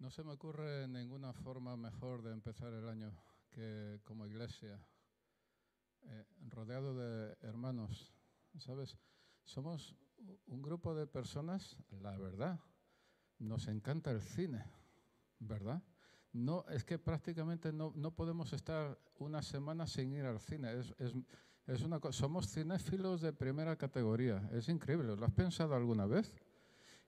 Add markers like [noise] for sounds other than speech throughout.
No se me ocurre ninguna forma mejor de empezar el año que como iglesia, eh, rodeado de hermanos. ¿Sabes? Somos un grupo de personas, la verdad, nos encanta el cine, ¿verdad? No, es que prácticamente no, no podemos estar una semana sin ir al cine. Es, es, es una, somos cinéfilos de primera categoría. Es increíble. ¿Lo has pensado alguna vez?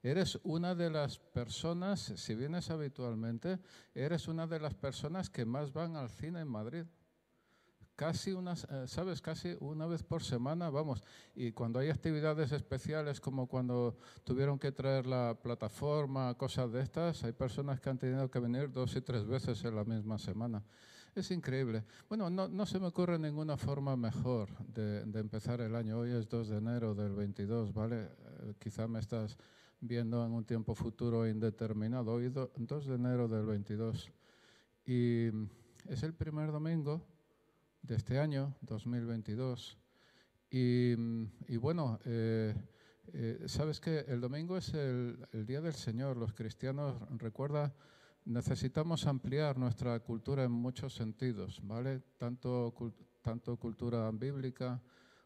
Eres una de las personas, si vienes habitualmente, eres una de las personas que más van al cine en Madrid. Casi unas, eh, sabes, casi una vez por semana, vamos. Y cuando hay actividades especiales, como cuando tuvieron que traer la plataforma, cosas de estas, hay personas que han tenido que venir dos y tres veces en la misma semana. Es increíble. Bueno, no, no se me ocurre ninguna forma mejor de, de, empezar el año. Hoy es 2 de enero del 22, ¿vale? Eh, quizá me estás viendo en un tiempo futuro indeterminado. Hoy 2 de enero del 22. Y es el primer domingo de este año, 2022. Y, y bueno, eh, eh, sabes que el domingo es el, Día del Señor. Los cristianos, recuerda, necesitamos ampliar nuestra cultura en muchos sentidos, ¿vale? Tanto, tanto cultura bíblica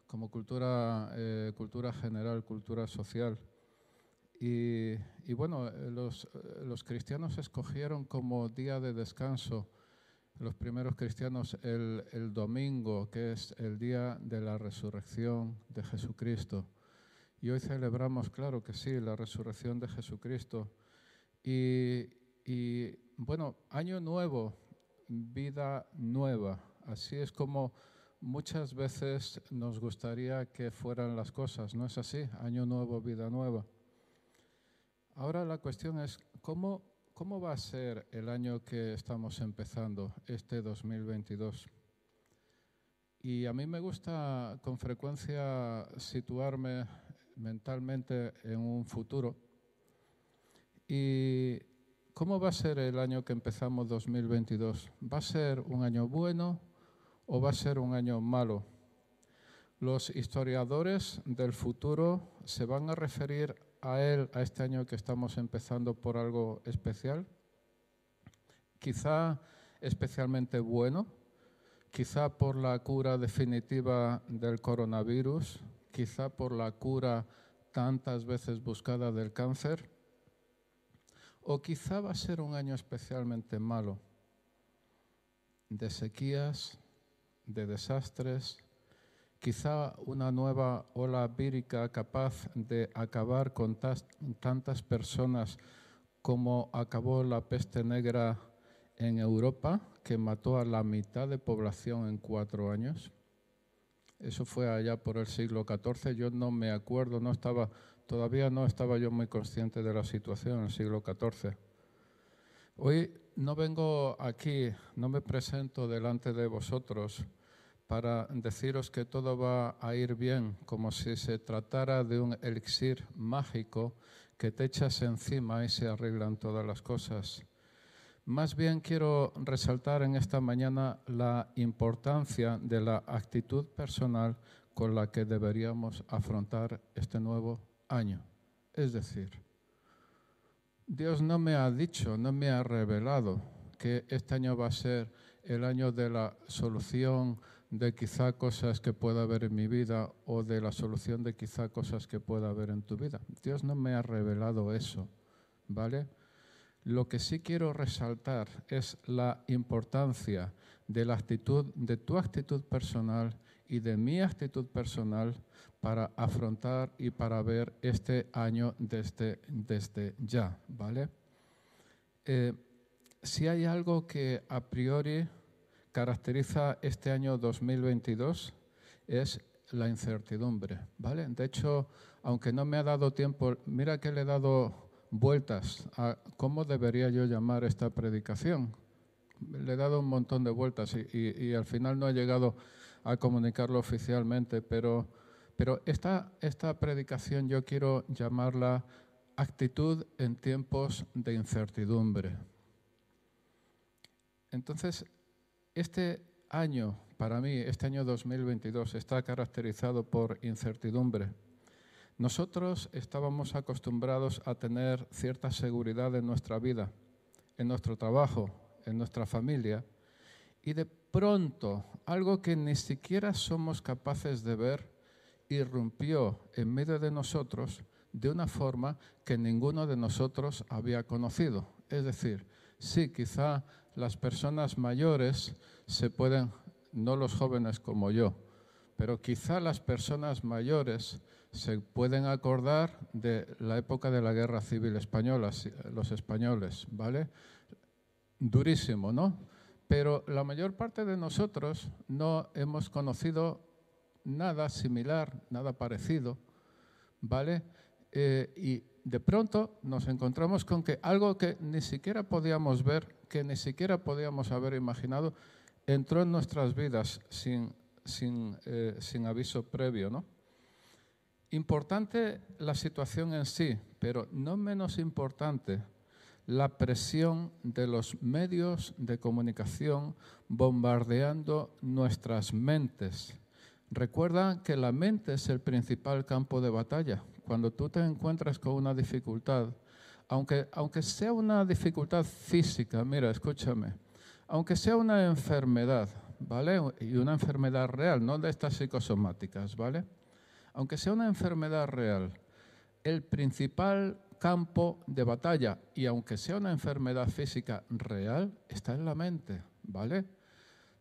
como cultura, eh, cultura general, cultura social. Y, bueno, eh, los, eh, los, cristianos escogieron como día de descanso, los primeros cristianos, el, domingo, que es el día de la resurrección de Jesucristo. Y hoy celebramos, claro que sí, la resurrección de Jesucristo. Y bueno, año nuevo, vida nueva. Así es como muchas veces nos gustaría que fueran las cosas, ¿no es así? Año nuevo, vida nueva. Ahora la cuestión es, ¿cómo, ¿cómo va a ser el año que estamos empezando, este 2022? Y a mí me gusta con frecuencia situarme mentalmente en un futuro. ¿Y cómo va a ser el año que empezamos 2022? ¿Va a ser un año bueno o va a ser un año malo? Los historiadores del futuro se van a referir a él, a este año que estamos empezando por algo especial? Quizá especialmente bueno, quizá por la cura definitiva del coronavirus, quizá por la cura tantas veces buscada del cáncer, o quizá va a ser un año especialmente malo, de sequías, de desastres, quizá una nueva ola vírica capaz de acabar con tantas personas como acabó la peste negra en Europa, que mató a la mitad de población en cuatro años. Eso fue allá por el siglo XIV. Yo no me acuerdo, no estaba, todavía no estaba yo muy consciente de la situación en el siglo XIV. Hoy no vengo aquí, no me presento delante de vosotros para deciros que todo va a ir bien, como si se tratara de un elixir mágico que te echas encima y se arreglan todas las cosas. Más bien quiero resaltar en esta mañana la importancia de la actitud personal con la que deberíamos afrontar este nuevo año. Es decir, Dios no me ha dicho, no me ha revelado que este año va a ser el año de la solución de quizá cosas que pueda haber en mi vida o de la solución de quizá cosas que pueda haber en tu vida. Dios no me ha revelado eso, ¿vale? Lo que sí quiero resaltar es la importancia de la actitud, de tu actitud personal y de mi actitud personal para afrontar y para ver este año desde, desde ya, ¿vale? Eh, si hay algo que a priori caracteriza este año 2022 es la incertidumbre, ¿vale? De hecho, aunque no me ha dado tiempo, mira que le he dado vueltas a cómo debería yo llamar esta predicación. Le he dado un montón de vueltas y, y, y al final no he llegado a comunicarlo oficialmente, pero, pero esta, esta predicación yo quiero llamarla actitud en tiempos de incertidumbre. Entonces, este año, para mí, este año 2022, está caracterizado por incertidumbre. Nosotros estábamos acostumbrados a tener cierta seguridad en nuestra vida. en nuestro trabajo, en nuestra familia, y de pronto algo que ni siquiera somos capaces de ver irrumpió en medio de nosotros de una forma que ninguno de nosotros había conocido. Es decir, sí, quizá las personas mayores se pueden, no los jóvenes como yo, pero quizá las personas mayores se pueden acordar de la época de la Guerra Civil Española, los españoles, ¿vale? Durísimo, ¿no? Pero la mayor parte de nosotros no hemos conocido nada similar, nada parecido, ¿vale? Eh, y de pronto nos encontramos con que algo que ni siquiera podíamos ver, que ni siquiera podíamos haber imaginado, entró en nuestras vidas sin, sin, eh, sin aviso previo, ¿no? Importante la situación en sí, pero no menos importante la presión de los medios de comunicación bombardeando nuestras mentes. Recuerda que la mente es el principal campo de batalla. Cuando tú te encuentras con una dificultad, aunque, aunque sea una dificultad física, mira, escúchame, aunque sea una enfermedad, ¿vale? Y una enfermedad real, no de estas psicosomáticas, ¿vale? aunque sea una enfermedad real, el principal campo de batalla, y aunque sea una enfermedad física real, está en la mente, ¿vale?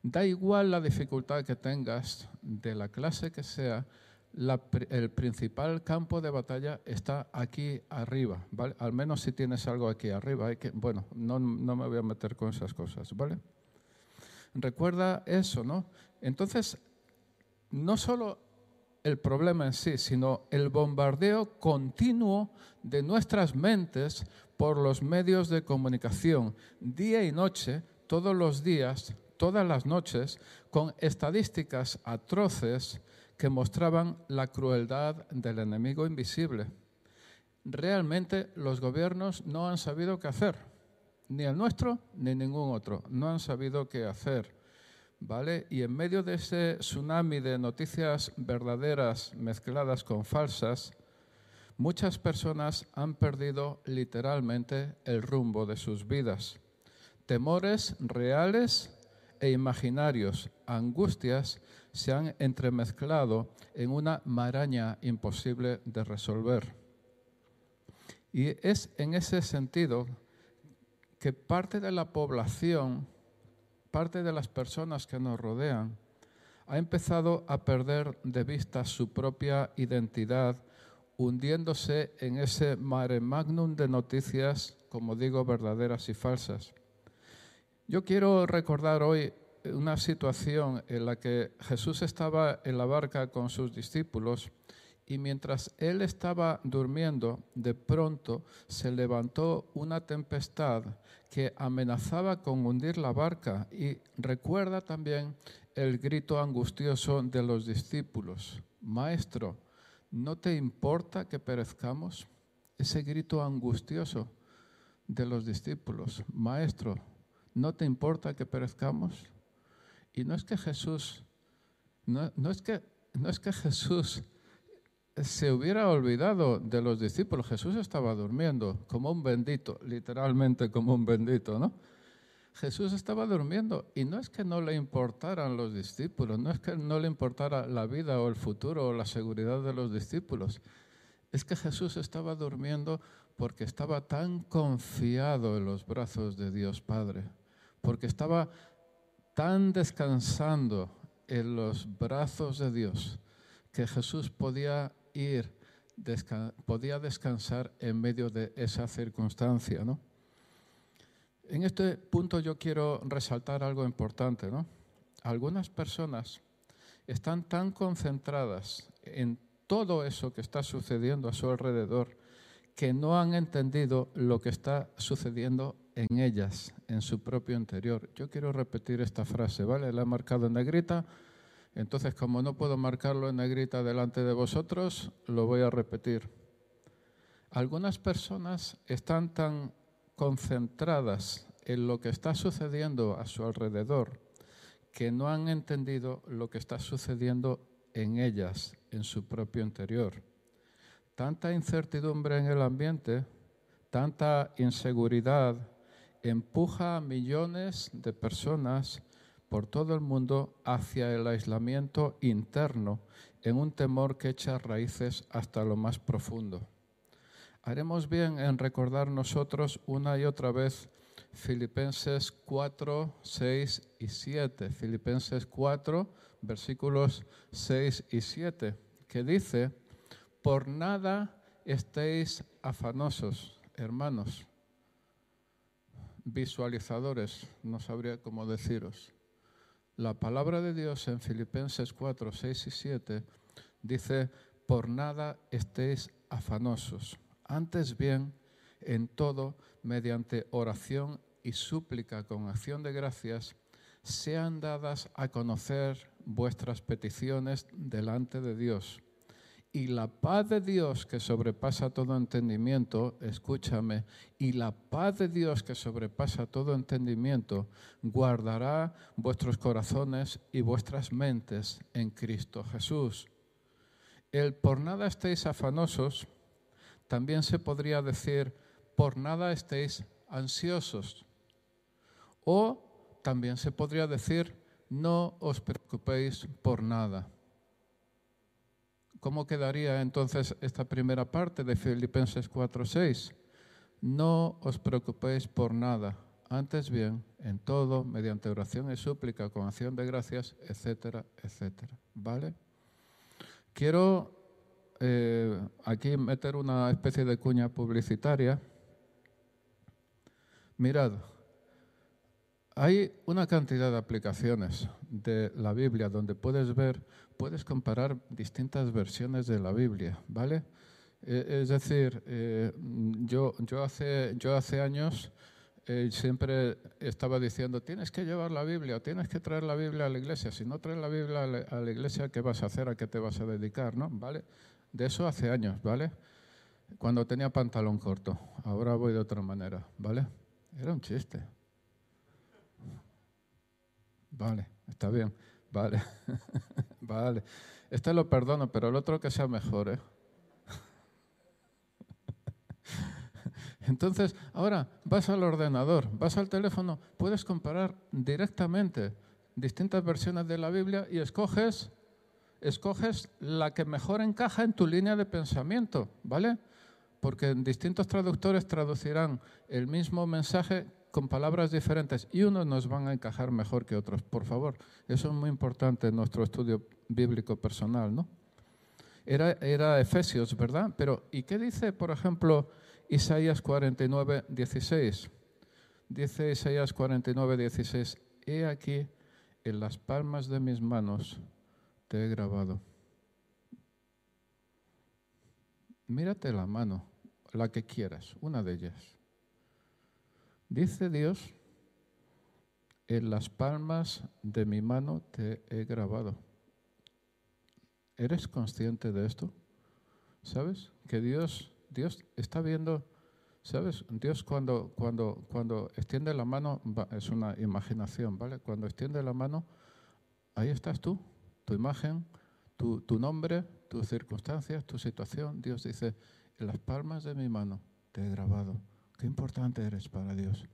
Da igual la dificultad que tengas, de la clase que sea, el principal campo de batalla está aquí arriba, ¿vale? Al menos si tienes algo aquí arriba. Hay que, bueno, no, no me voy a meter con esas cosas, ¿vale? Recuerda eso, ¿no? Entonces, no solo el problema en sí, sino el bombardeo continuo de nuestras mentes por los medios de comunicación, día y noche, todos los días, todas las noches, con estadísticas atroces que mostraban la crueldad del enemigo invisible. Realmente los gobiernos no han sabido qué hacer, ni el nuestro ni ningún otro, no han sabido qué hacer. ¿vale? Y en medio de ese tsunami de noticias verdaderas mezcladas con falsas, muchas personas han perdido literalmente el rumbo de sus vidas. Temores reales e imaginarios, angustias, se han entremezclado en una maraña imposible de resolver. Y es en ese sentido que parte de la población parte de las personas que nos rodean ha empezado a perder de vista su propia identidad, hundiéndose en ese mare magnum de noticias, como digo, verdaderas y falsas. Yo quiero recordar hoy una situación en la que Jesús estaba en la barca con sus discípulos y mientras él estaba durmiendo, de pronto se levantó una tempestad que amenazaba con hundir la barca y recuerda también el grito angustioso de los discípulos. Maestro, ¿no te importa que perezcamos? Ese grito angustioso de los discípulos. Maestro, ¿no te importa que perezcamos? Y no es que Jesús, no, no es que, no es que Jesús se hubiera olvidado de los discípulos. Jesús estaba durmiendo como un bendito, literalmente como un bendito, ¿no? Jesús estaba durmiendo y no es que no le importaran los discípulos, no es que no le importara la vida o el futuro o la seguridad de los discípulos. Es que Jesús estaba durmiendo porque estaba tan confiado en los brazos de Dios Padre, porque estaba tan descansando en los brazos de Dios que Jesús podía ir, podía descansar en medio de esa circunstancia. ¿no? En este punto yo quiero resaltar algo importante. ¿no? Algunas personas están tan concentradas en todo eso que está sucediendo a su alrededor que no han entendido lo que está sucediendo en ellas, en su propio interior. Yo quiero repetir esta frase, ¿vale? La he marcado en negrita entonces, como no puedo marcarlo en negrita delante de vosotros, lo voy a repetir. Algunas personas están tan concentradas en lo que está sucediendo a su alrededor que no han entendido lo que está sucediendo en ellas, en su propio interior. Tanta incertidumbre en el ambiente, tanta inseguridad empuja a millones de personas por todo el mundo hacia el aislamiento interno en un temor que echa raíces hasta lo más profundo. Haremos bien en recordar nosotros una y otra vez Filipenses 4, 6 y 7. Filipenses 4, versículos 6 y 7, que dice, por nada estéis afanosos, hermanos, visualizadores, no sabría cómo deciros. La palabra de Dios en Filipenses 4, 6 y 7 dice, por nada estéis afanosos, antes bien, en todo, mediante oración y súplica con acción de gracias, sean dadas a conocer vuestras peticiones delante de Dios. Y la paz de Dios que sobrepasa todo entendimiento, escúchame, y la paz de Dios que sobrepasa todo entendimiento, guardará vuestros corazones y vuestras mentes en Cristo Jesús. El por nada estéis afanosos, también se podría decir, por nada estéis ansiosos. O también se podría decir, no os preocupéis por nada. ¿Cómo quedaría entonces esta primera parte de Filipenses 4:6? No os preocupéis por nada, antes bien, en todo, mediante oración y súplica, con acción de gracias, etcétera, etcétera. ¿Vale? Quiero eh, aquí meter una especie de cuña publicitaria. Mirad, hay una cantidad de aplicaciones de la Biblia donde puedes ver, puedes comparar distintas versiones de la Biblia, ¿vale? Eh, es decir, eh, yo, yo, hace, yo hace años eh, siempre estaba diciendo, tienes que llevar la Biblia, tienes que traer la Biblia a la iglesia. Si no traes la Biblia a la, iglesia, ¿qué vas a hacer? ¿A qué te vas a dedicar? ¿no? ¿Vale? De eso hace años, ¿vale? Cuando tenía pantalón corto. Ahora voy de otra manera, ¿vale? Era un chiste. Vale, está bien. Vale, [laughs] vale. Este lo perdono, pero el otro que sea mejor, ¿eh? [laughs] Entonces, ahora vas al ordenador, vas al teléfono, puedes comparar directamente distintas versiones de la Biblia y escoges, escoges la que mejor encaja en tu línea de pensamiento, ¿vale? Porque distintos traductores traducirán el mismo mensaje con palabras diferentes y unos nos van a encajar mejor que otros. Por favor, eso es muy importante en nuestro estudio bíblico personal, ¿no? Era, era Efesios, ¿verdad? Pero, ¿y qué dice, por ejemplo, Isaías 49, 16? Dice Isaías 49, 16, he aquí, en las palmas de mis manos te he grabado. Mírate la mano, la que quieras, una de ellas. Dice Dios, en las palmas de mi mano te he grabado. ¿Eres consciente de esto? ¿Sabes? Que Dios, Dios está viendo, ¿sabes? Dios cuando, cuando, cuando extiende la mano, es una imaginación, ¿vale? Cuando extiende la mano, ahí estás tú, tu imagen, tu, tu nombre, tus circunstancias, tu situación. Dios dice, en las palmas de mi mano te he grabado. Qué importante eres para Dios.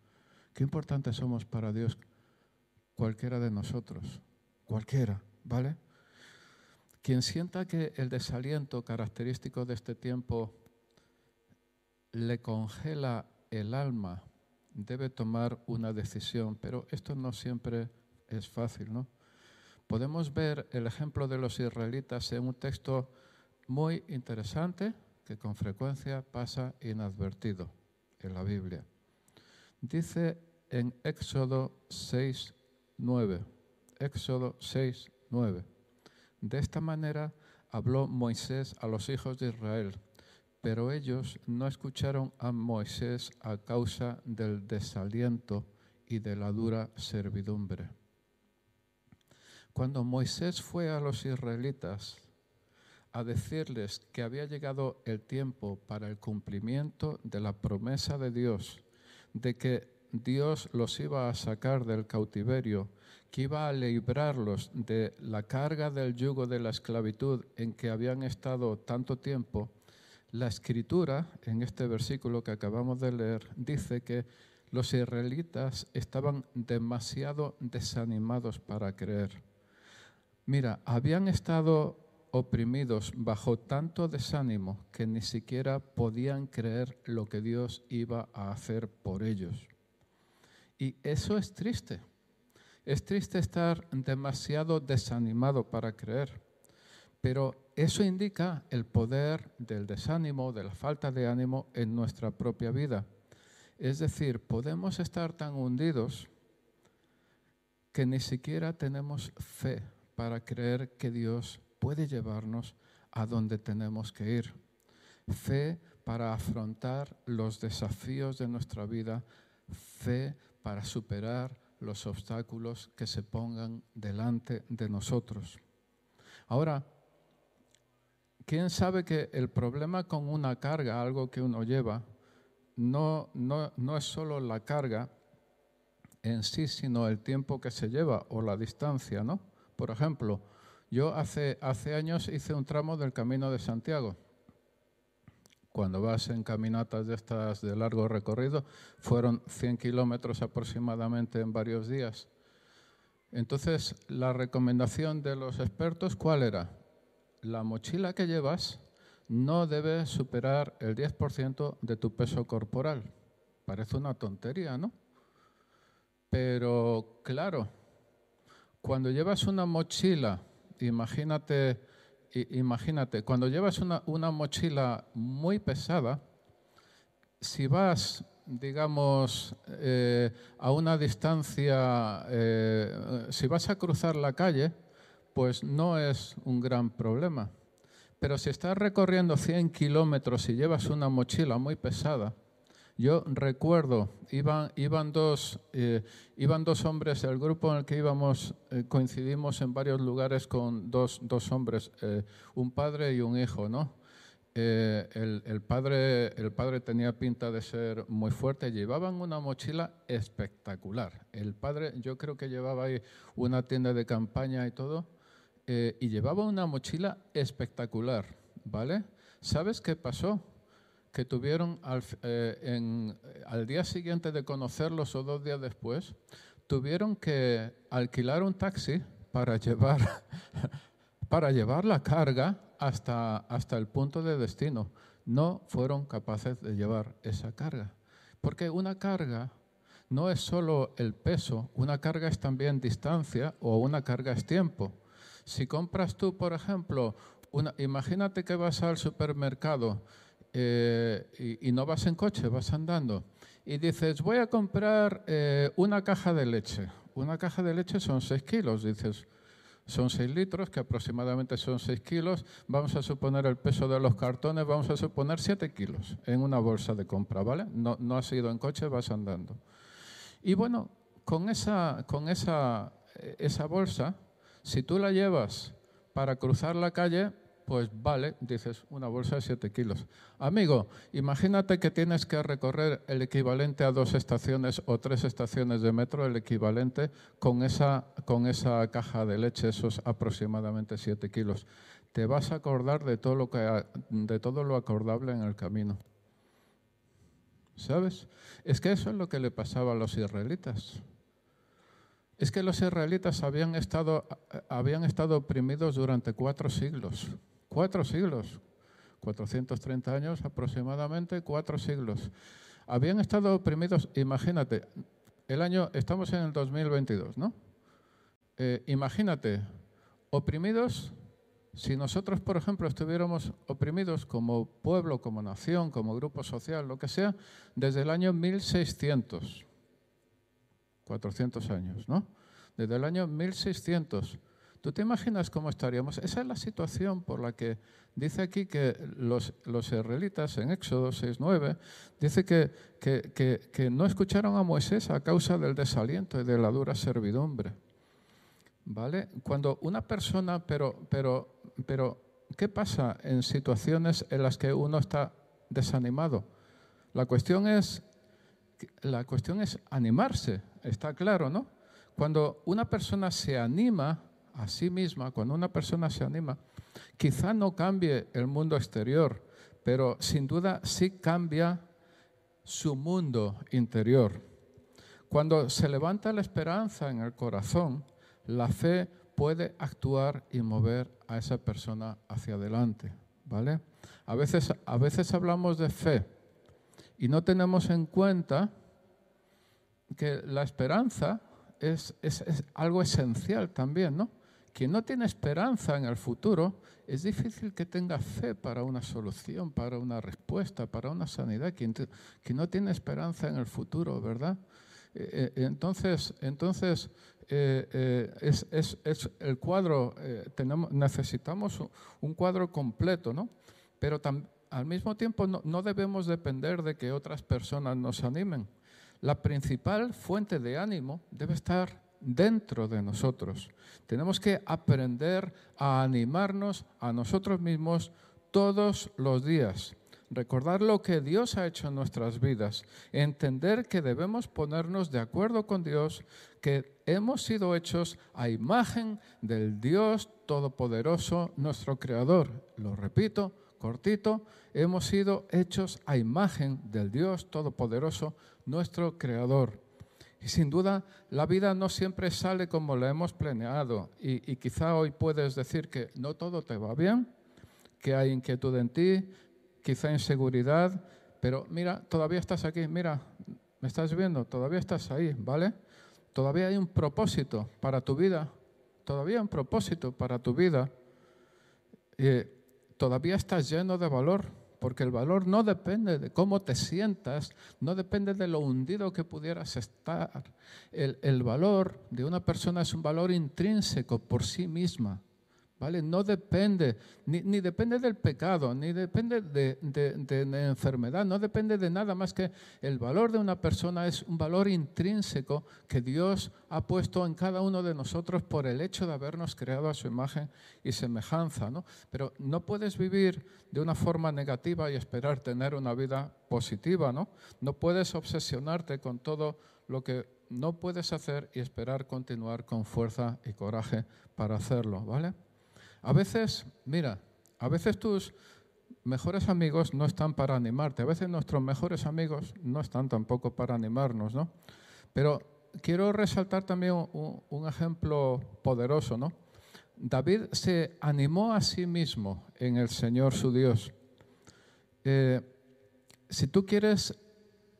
Qué importante somos para Dios cualquiera de nosotros. Cualquiera, ¿vale? Quien sienta que el desaliento característico de este tiempo le congela el alma, debe tomar una decisión, pero esto no siempre es fácil, ¿no? Podemos ver el ejemplo de los israelitas en un texto muy interesante que con frecuencia pasa inadvertido en la Biblia. Dice en Éxodo 6, 9. Éxodo 6, 9. De esta manera habló Moisés a los hijos de Israel, pero ellos no escucharon a Moisés a causa del desaliento y de la dura servidumbre. Cuando Moisés fue a los israelitas a decirles que había llegado el tiempo para el cumplimiento de la promesa de Dios, de que Dios los iba a sacar del cautiverio, que iba a librarlos de la carga del yugo de la esclavitud en que habían estado tanto tiempo, la escritura, en este versículo que acabamos de leer, dice que los israelitas estaban demasiado desanimados para creer. Mira, habían estado oprimidos bajo tanto desánimo que ni siquiera podían creer lo que Dios iba a hacer por ellos. Y eso es triste. Es triste estar demasiado desanimado para creer, pero eso indica el poder del desánimo, de la falta de ánimo en nuestra propia vida. Es decir, podemos estar tan hundidos que ni siquiera tenemos fe para creer que Dios puede llevarnos a donde tenemos que ir. Fe para afrontar los desafíos de nuestra vida, fe para superar los obstáculos que se pongan delante de nosotros. Ahora, ¿quién sabe que el problema con una carga, algo que uno lleva, no, no, no es solo la carga en sí, sino el tiempo que se lleva o la distancia, ¿no? Por ejemplo, yo hace, hace años hice un tramo del Camino de Santiago. Cuando vas en caminatas de estas de largo recorrido, fueron 100 kilómetros aproximadamente en varios días. Entonces, la recomendación de los expertos, ¿cuál era? La mochila que llevas no debe superar el 10% de tu peso corporal. Parece una tontería, ¿no? Pero claro, cuando llevas una mochila imagínate, imagínate, cuando llevas una, mochila muy pesada, si vas, digamos, eh, a una distancia, eh, si vas a cruzar la calle, pues no es un gran problema. Pero si estás recorriendo 100 kilómetros y llevas una mochila muy pesada, yo recuerdo, iban, dos, eh, iban dos hombres, el grupo en el que íbamos eh, coincidimos en varios lugares con dos, dos hombres, eh, un padre y un hijo, ¿no? El, el, padre, el padre tenía pinta de ser muy fuerte, llevaban una mochila espectacular. El padre yo creo que llevaba ahí una tienda de campaña y todo, y llevaba una mochila espectacular, ¿vale? ¿Sabes qué pasó? Que tuvieron al, eh, al día siguiente de conocerlos o dos días después, tuvieron que alquilar un taxi para llevar, [laughs] para llevar la carga hasta, hasta el punto de destino. No fueron capaces de llevar esa carga. Porque una carga no es solo el peso, una carga es también distancia o una carga es tiempo. Si compras tú, por ejemplo, una, imagínate que vas al supermercado eh, y, no vas en coche, vas andando, y dices, voy a comprar eh, una caja de leche. Una caja de leche son 6 kilos, dices, son 6 litros, que aproximadamente son 6 kilos. Vamos a suponer el peso de los cartones, vamos a suponer 7 kilos en una bolsa de compra, ¿vale? No, no has ido en coche, vas andando. Y bueno, con esa, con esa, esa bolsa, si tú la llevas para cruzar la calle, pues vale, dices, una bolsa de 7 kilos. Amigo, imagínate que tienes que recorrer el equivalente a dos estaciones o tres estaciones de metro, el equivalente con esa, con esa caja de leche, esos aproximadamente 7 kilos. Te vas a acordar de todo, lo que, de todo lo acordable en el camino. ¿Sabes? Es que eso es lo que le pasaba a los israelitas. Es que los israelitas habían estado, habían estado oprimidos durante cuatro siglos. Cuatro siglos, 430 años aproximadamente, cuatro siglos. Habían estado oprimidos, imagínate, el año, estamos en el 2022, ¿no? Eh, imagínate, oprimidos, si nosotros, por ejemplo, estuviéramos oprimidos como pueblo, como nación, como grupo social, lo que sea, desde el año 1600, 400 años, ¿no? Desde el año 1600 ¿Tú te imaginas cómo estaríamos? Esa es la situación por la que dice aquí que los, los israelitas en Éxodo 6.9, dice que, que, no escucharon a Moisés a causa del desaliento y de la dura servidumbre. ¿Vale? Cuando una persona, pero, pero, pero, ¿qué pasa en situaciones en las que uno está desanimado? La cuestión es, la cuestión es animarse, está claro, ¿no? Cuando una persona se anima, a sí misma, cuando una persona se anima, quizá no cambie el mundo exterior, pero sin duda sí cambia su mundo interior. Cuando se levanta la esperanza en el corazón, la fe puede actuar y mover a esa persona hacia adelante, ¿vale? A veces, a veces hablamos de fe y no tenemos en cuenta que la esperanza es, es, algo esencial también, ¿no? Quien no tiene esperanza en el futuro, es difícil que tenga fe para una solución, para una respuesta, para una sanidad. Quien, no tiene esperanza en el futuro, ¿verdad? Eh, eh, entonces, entonces eh, es, es, es, el cuadro, tenemos, necesitamos un cuadro completo, ¿no? Pero al mismo tiempo no, no debemos depender de que otras personas nos animen. La principal fuente de ánimo debe estar dentro de nosotros. Tenemos que aprender a animarnos a nosotros mismos todos los días. Recordar lo que Dios ha hecho en nuestras vidas. Entender que debemos ponernos de acuerdo con Dios, que hemos sido hechos a imagen del Dios Todopoderoso, nuestro Creador. Lo repito, cortito, hemos sido hechos a imagen del Dios Todopoderoso, nuestro Creador. Y sin duda, la vida no siempre sale como la hemos planeado. Y, quizá hoy puedes decir que no todo te va bien, que hay inquietud en ti, quizá inseguridad, pero mira, todavía estás aquí, mira, me estás viendo, todavía estás ahí, ¿vale? Todavía hay un propósito para tu vida, todavía hay un propósito para tu vida. Y todavía estás lleno de valor porque el valor no depende de cómo te sientas, no depende de lo hundido que pudieras estar. El, valor de una persona es un valor intrínseco por sí misma. No depende, ni, depende del pecado, ni depende de, de, enfermedad, no depende de nada más que el valor de una persona es un valor intrínseco que Dios ha puesto en cada uno de nosotros por el hecho de habernos creado a su imagen y semejanza, ¿no? Pero no puedes vivir de una forma negativa y esperar tener una vida positiva, ¿no? No puedes obsesionarte con todo lo que no puedes hacer y esperar continuar con fuerza y coraje para hacerlo, ¿vale? A veces, mira, a veces tus mejores amigos no están para animarte, a veces nuestros mejores amigos no están tampoco para animarnos, ¿no? Pero quiero resaltar también un, ejemplo poderoso, ¿no? David se animó a sí mismo en el Señor su Dios. Eh, si tú quieres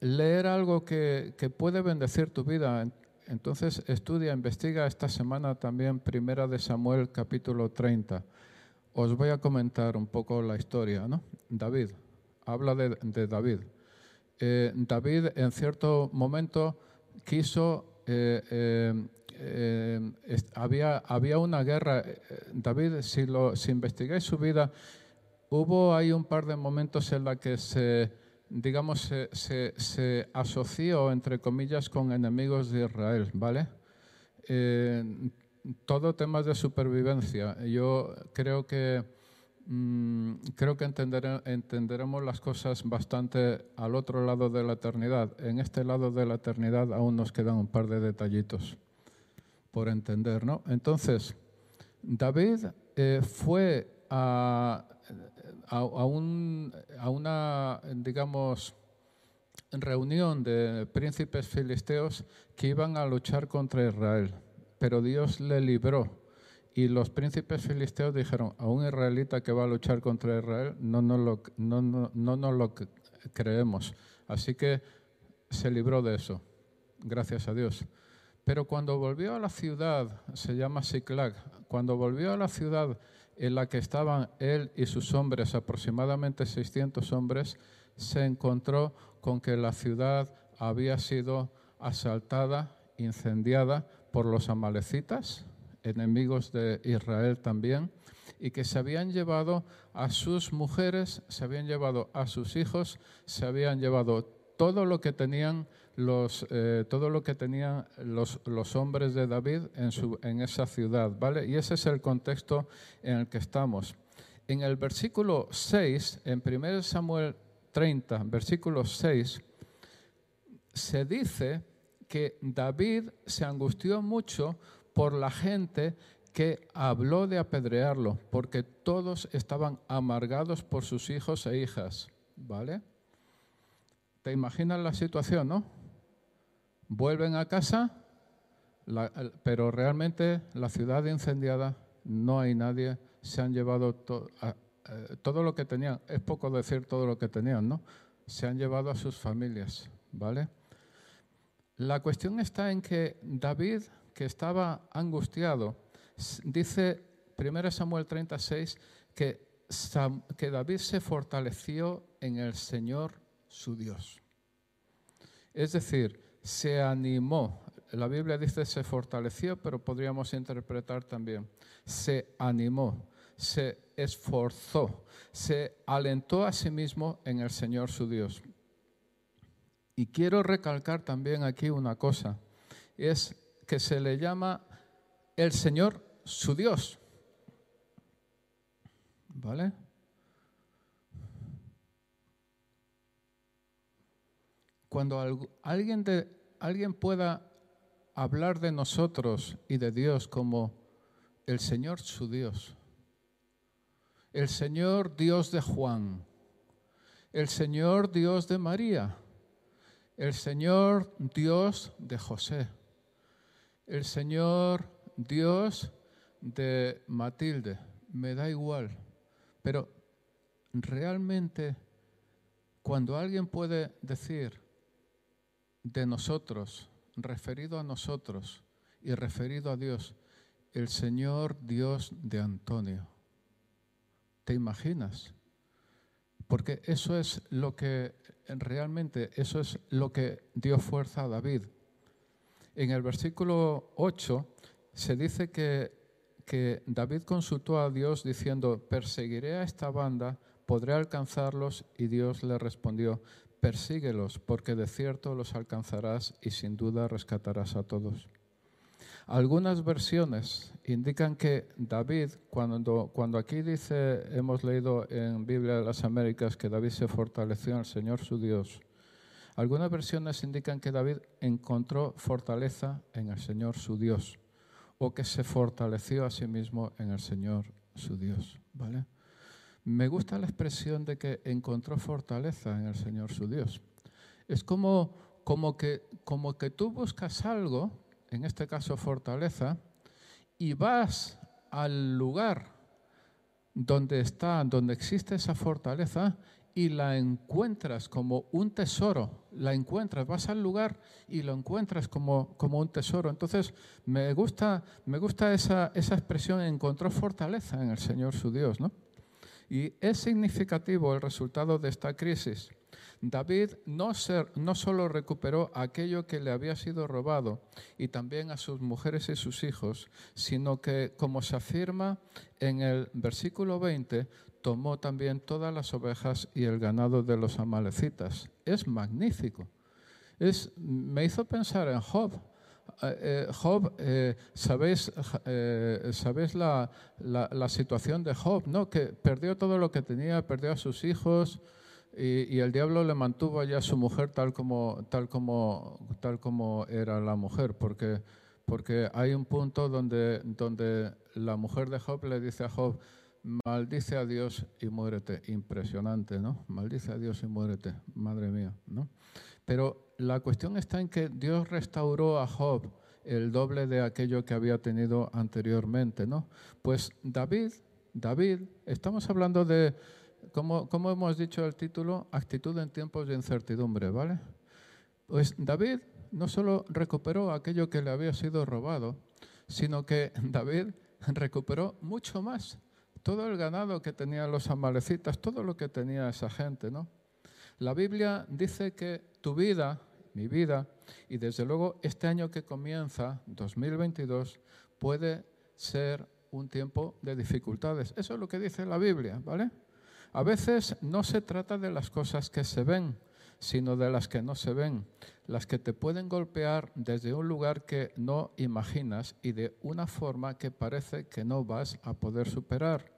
leer algo que, que, puede bendecir tu vida, entonces estudia, investiga esta semana también Primera de Samuel capítulo 30. Os voy a comentar un poco la historia, ¿no? David, habla de, David. Eh, David en cierto momento quiso, eh, eh, había, había una guerra, David, si, lo, si investigáis su vida, hubo ahí un par de momentos en la que se digamos, se, se, asoció, entre comillas, con enemigos de Israel, ¿vale? Eh, todo temas de supervivencia. Yo creo que, mm, creo que entenderemos las cosas bastante al otro lado de la eternidad. En este lado de la eternidad aún nos quedan un par de detallitos por entender, ¿no? Entonces, David eh, fue a, a, una, digamos, reunión de príncipes filisteos que iban a luchar contra Israel, pero Dios le libró. Y los príncipes filisteos dijeron, a un israelita que va a luchar contra Israel no nos lo, no, no, no lo creemos. Así que se libró de eso, gracias a Dios. Pero cuando volvió a la ciudad, se llama Siklag, cuando volvió a la ciudad en la que estaban él y sus hombres, aproximadamente 600 hombres, se encontró con que la ciudad había sido asaltada, incendiada por los amalecitas, enemigos de Israel también, y que se habían llevado a sus mujeres, se habían llevado a sus hijos, se habían llevado todo lo que tenían los, eh, todo lo que tenían los, los hombres de David en, su, en esa ciudad, ¿vale? Y ese es el contexto en el que estamos. En el versículo 6, en 1 Samuel 30, versículo 6, se dice que David se angustió mucho por la gente que habló de apedrearlo, porque todos estaban amargados por sus hijos e hijas, ¿vale? ¿Te imaginas la situación, no? Vuelven a casa, pero realmente la ciudad incendiada, no hay nadie, se han llevado eh, todo lo que tenían, es poco decir todo lo que tenían, ¿no? Se han llevado a sus familias, ¿vale? La cuestión está en que David, que estaba angustiado, dice 1 Samuel 36 que, que David se fortaleció en el Señor su Dios. Es decir, se animó. La Biblia dice se fortaleció, pero podríamos interpretar también se animó, se esforzó, se alentó a sí mismo en el Señor su Dios. Y quiero recalcar también aquí una cosa, es que se le llama el Señor su Dios. ¿Vale? Cuando alguien, pueda hablar de nosotros y de Dios como el Señor su Dios, el Señor Dios de Juan, el Señor Dios de María, el Señor Dios de José, el Señor Dios de Matilde, me da igual, pero realmente cuando alguien puede decir de nosotros, referido a nosotros y referido a Dios, el Señor Dios de Antonio. ¿Te imaginas? Porque eso es lo que realmente, eso es lo que dio fuerza a David. En el versículo 8 se dice que, que David consultó a Dios diciendo, perseguiré a esta banda, podré alcanzarlos, y Dios le respondió, persíguelos, porque de cierto los alcanzarás y sin duda rescatarás a todos. Algunas versiones indican que David, cuando, cuando aquí dice, hemos leído en Biblia de las Américas que David se fortaleció en el Señor su Dios, algunas versiones indican que David encontró fortaleza en el Señor su Dios o que se fortaleció a sí mismo en el Señor su Dios, ¿vale? Me gusta la expresión de que encontró fortaleza en el Señor su Dios. Es como, como, que, como que tú buscas algo en este caso fortaleza, y vas al lugar donde está, donde existe esa fortaleza y la encuentras como un tesoro, la encuentras, vas al lugar y lo encuentras como, como un tesoro. Entonces, me gusta, me gusta esa, esa expresión, encontró fortaleza en el Señor su Dios, ¿no? Y es significativo el resultado de esta crisis. David no, no solo recuperó aquello que le había sido robado y también a sus mujeres y sus hijos, sino que, como se afirma en el versículo 20, tomó también todas las ovejas y el ganado de los amalecitas. Es magnífico. Es, me hizo pensar en Job. Eh, eh, Job, eh, ¿sabéis, ¿sabéis la, la, situación de Job? ¿no? Que perdió todo lo que tenía, perdió a sus hijos, y, el diablo le mantuvo allá a su mujer tal como, tal como, tal como era la mujer, porque, porque hay un punto donde, donde la mujer de Job le dice a Job, maldice a Dios y muérete. Impresionante, ¿no? Maldice a Dios y muérete, madre mía, ¿no? Pero la cuestión está en que Dios restauró a Job el doble de aquello que había tenido anteriormente, ¿no? Pues David, David, estamos hablando de como, hemos dicho el título, actitud en tiempos de incertidumbre, ¿vale? Pues David no solo recuperó aquello que le había sido robado, sino que David recuperó mucho más. Todo el ganado que tenían los amalecitas, todo lo que tenía esa gente, ¿no? La Biblia dice que tu vida, mi vida, y desde luego este año que comienza, 2022, puede ser un tiempo de dificultades. Eso es lo que dice la Biblia, ¿vale? A veces no se trata de las cosas que se ven, sino de las que no se ven, las que te pueden golpear desde un lugar que no imaginas y de una forma que parece que no vas a poder superar.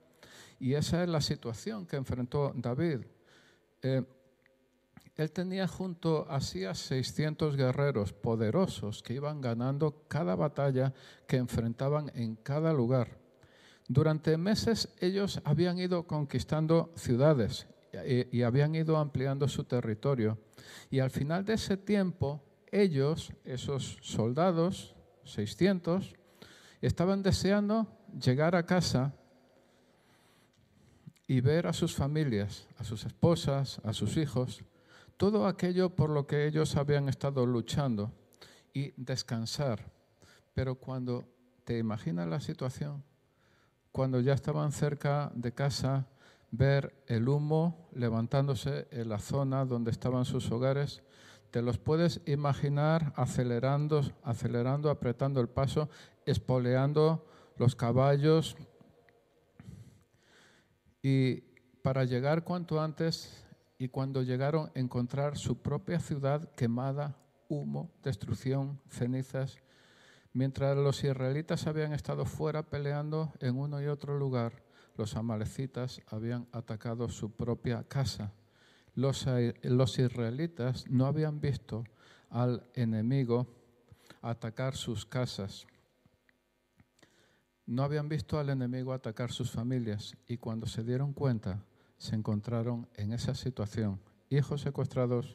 Y esa es la situación que enfrentó David. Eh, él tenía junto a sí a 600 guerreros poderosos que iban ganando cada batalla que enfrentaban en cada lugar. Durante meses ellos habían ido conquistando ciudades y, habían ido ampliando su territorio. Y al final de ese tiempo, ellos, esos soldados, 600, estaban deseando llegar a casa y ver a sus familias, a sus esposas, a sus hijos, todo aquello por lo que ellos habían estado luchando y descansar. Pero cuando te imaginas la situación, cuando ya estaban cerca de casa, ver el humo levantándose en la zona donde estaban sus hogares, te los puedes imaginar acelerando, acelerando, apretando el paso, espoleando los caballos y para llegar cuanto antes y cuando llegaron a encontrar su propia ciudad quemada, humo, destrucción, cenizas, mientras los israelitas habían estado fuera peleando en uno y otro lugar, los amalecitas habían atacado su propia casa. Los, israelitas no habían visto al enemigo atacar sus casas. No habían visto al enemigo atacar sus familias y cuando se dieron cuenta se encontraron en esa situación. Hijos secuestrados,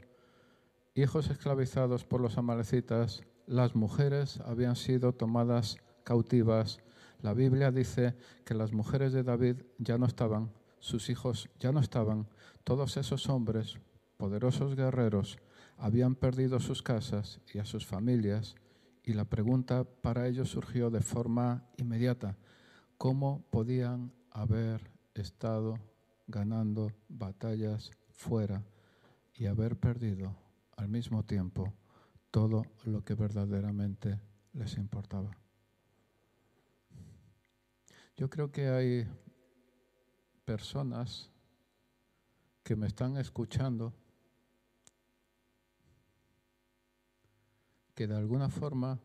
hijos esclavizados por los amalecitas, las mujeres habían sido tomadas cautivas. La Biblia dice que las mujeres de David ya no estaban, sus hijos ya no estaban, todos esos hombres, poderosos guerreros, habían perdido sus casas y a sus familias y la pregunta para ellos surgió de forma inmediata. ¿Cómo podían haber estado ganando batallas fuera y haber perdido al mismo tiempo todo lo que verdaderamente les importaba? Yo creo que hay personas que me están escuchando que de alguna forma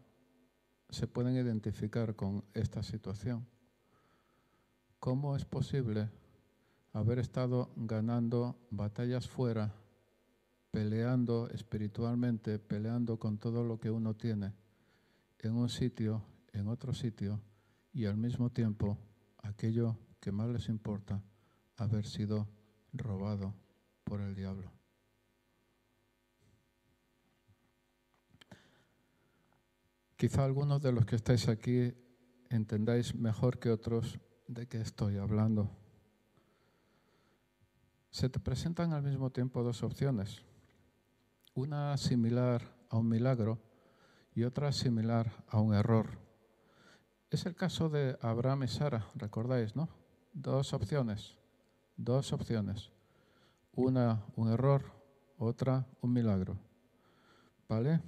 se pueden identificar con esta situación. ¿Cómo es posible haber estado ganando batallas fuera, peleando espiritualmente, peleando con todo lo que uno tiene, en un sitio, en otro sitio, y al mismo tiempo aquello que más les importa, haber sido robado por el diablo? Quizá algunos de los que estáis aquí entendáis mejor que otros de qué estoy hablando. Se te presentan al mismo tiempo dos opciones, una similar a un milagro y otra similar a un error. Es el caso de Abraham y Sara, recordáis, ¿no? Dos opciones, dos opciones. Una un error, otra un milagro. ¿Vale?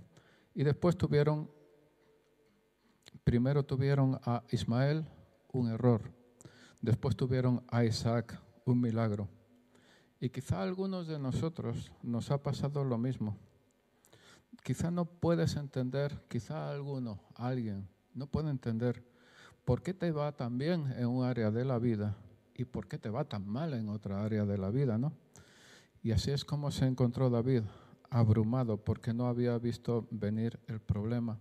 Y después tuvieron primero tuvieron a Ismael un error, después tuvieron a Isaac un milagro. Y quizá a algunos de nosotros nos ha pasado lo mismo. Quizá no puedes entender, quizá alguno, alguien, no puede entender por qué te va tan bien en un área de la vida y por qué te va tan mal en otra área de la vida, ¿no? Y así es como se encontró David, abrumado porque no había visto venir el problema.